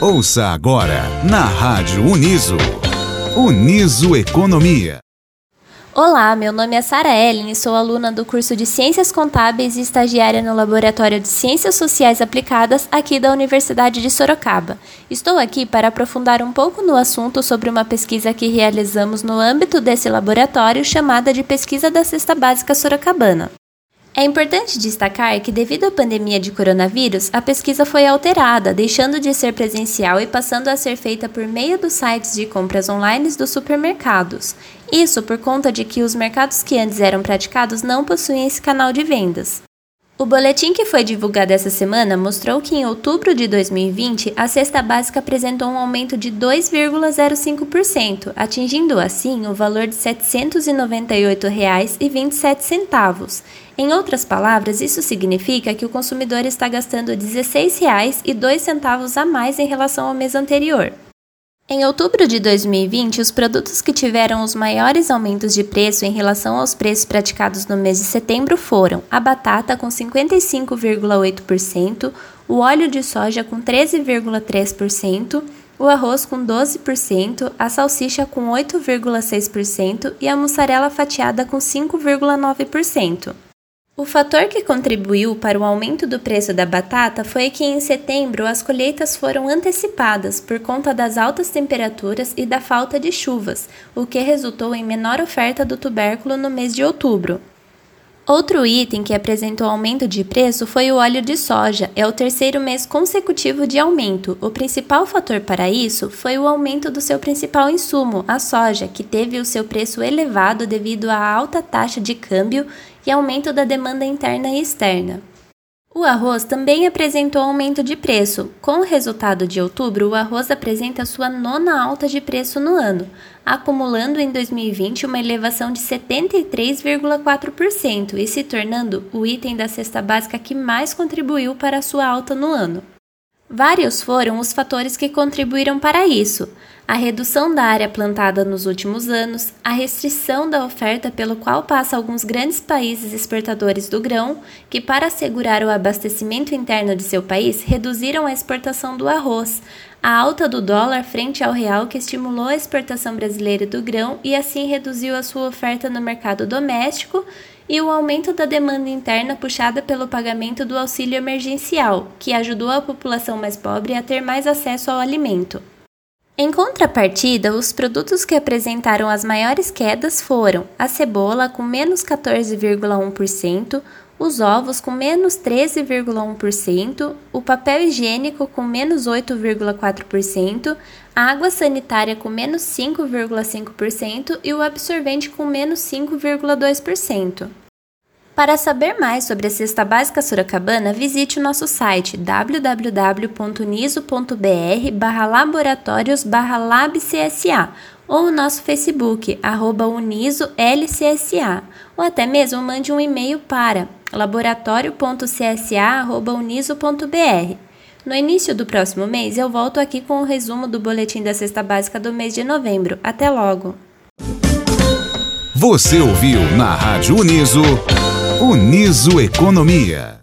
Ouça agora na Rádio Uniso. Uniso Economia. Olá, meu nome é Sara Ellen e sou aluna do curso de Ciências Contábeis e estagiária no Laboratório de Ciências Sociais Aplicadas aqui da Universidade de Sorocaba. Estou aqui para aprofundar um pouco no assunto sobre uma pesquisa que realizamos no âmbito desse laboratório chamada de Pesquisa da Cesta Básica Sorocabana. É importante destacar que, devido à pandemia de coronavírus, a pesquisa foi alterada, deixando de ser presencial e passando a ser feita por meio dos sites de compras online dos supermercados. Isso por conta de que os mercados que antes eram praticados não possuem esse canal de vendas. O boletim que foi divulgado essa semana mostrou que em outubro de 2020 a cesta básica apresentou um aumento de 2,05%, atingindo assim o valor de R$ 798,27. Em outras palavras, isso significa que o consumidor está gastando R$ 16,02 a mais em relação ao mês anterior. Em outubro de 2020, os produtos que tiveram os maiores aumentos de preço em relação aos preços praticados no mês de setembro foram a batata com 55,8%, o óleo de soja com 13,3%, o arroz com 12%, a salsicha com 8,6% e a mussarela fatiada com 5,9%. O fator que contribuiu para o aumento do preço da batata foi que em setembro as colheitas foram antecipadas por conta das altas temperaturas e da falta de chuvas, o que resultou em menor oferta do tubérculo no mês de outubro. Outro item que apresentou aumento de preço foi o óleo de soja. É o terceiro mês consecutivo de aumento. O principal fator para isso foi o aumento do seu principal insumo, a soja, que teve o seu preço elevado devido à alta taxa de câmbio e aumento da demanda interna e externa. O arroz também apresentou aumento de preço. Com o resultado de outubro, o arroz apresenta sua nona alta de preço no ano, acumulando em 2020 uma elevação de 73,4% e se tornando o item da cesta básica que mais contribuiu para a sua alta no ano. Vários foram os fatores que contribuíram para isso: a redução da área plantada nos últimos anos, a restrição da oferta pelo qual passa alguns grandes países exportadores do grão, que para assegurar o abastecimento interno de seu país reduziram a exportação do arroz, a alta do dólar frente ao real que estimulou a exportação brasileira do grão e assim reduziu a sua oferta no mercado doméstico, e o aumento da demanda interna puxada pelo pagamento do auxílio emergencial, que ajudou a população mais pobre a ter mais acesso ao alimento. Em contrapartida, os produtos que apresentaram as maiores quedas foram a cebola, com menos 14,1%, os ovos com menos 13,1%, o papel higiênico com menos 8,4%, a água sanitária com menos 5,5% e o absorvente com menos 5,2%. Para saber mais sobre a cesta básica sorocabana, visite o nosso site www.niso.br barra laboratórios barra labcsa ou o nosso Facebook, arroba uniso.lcsa, ou até mesmo mande um e-mail para laboratório.csa.uniso.br. No início do próximo mês, eu volto aqui com o um resumo do boletim da cesta básica do mês de novembro. Até logo! Você ouviu na Rádio Uniso, Uniso Economia.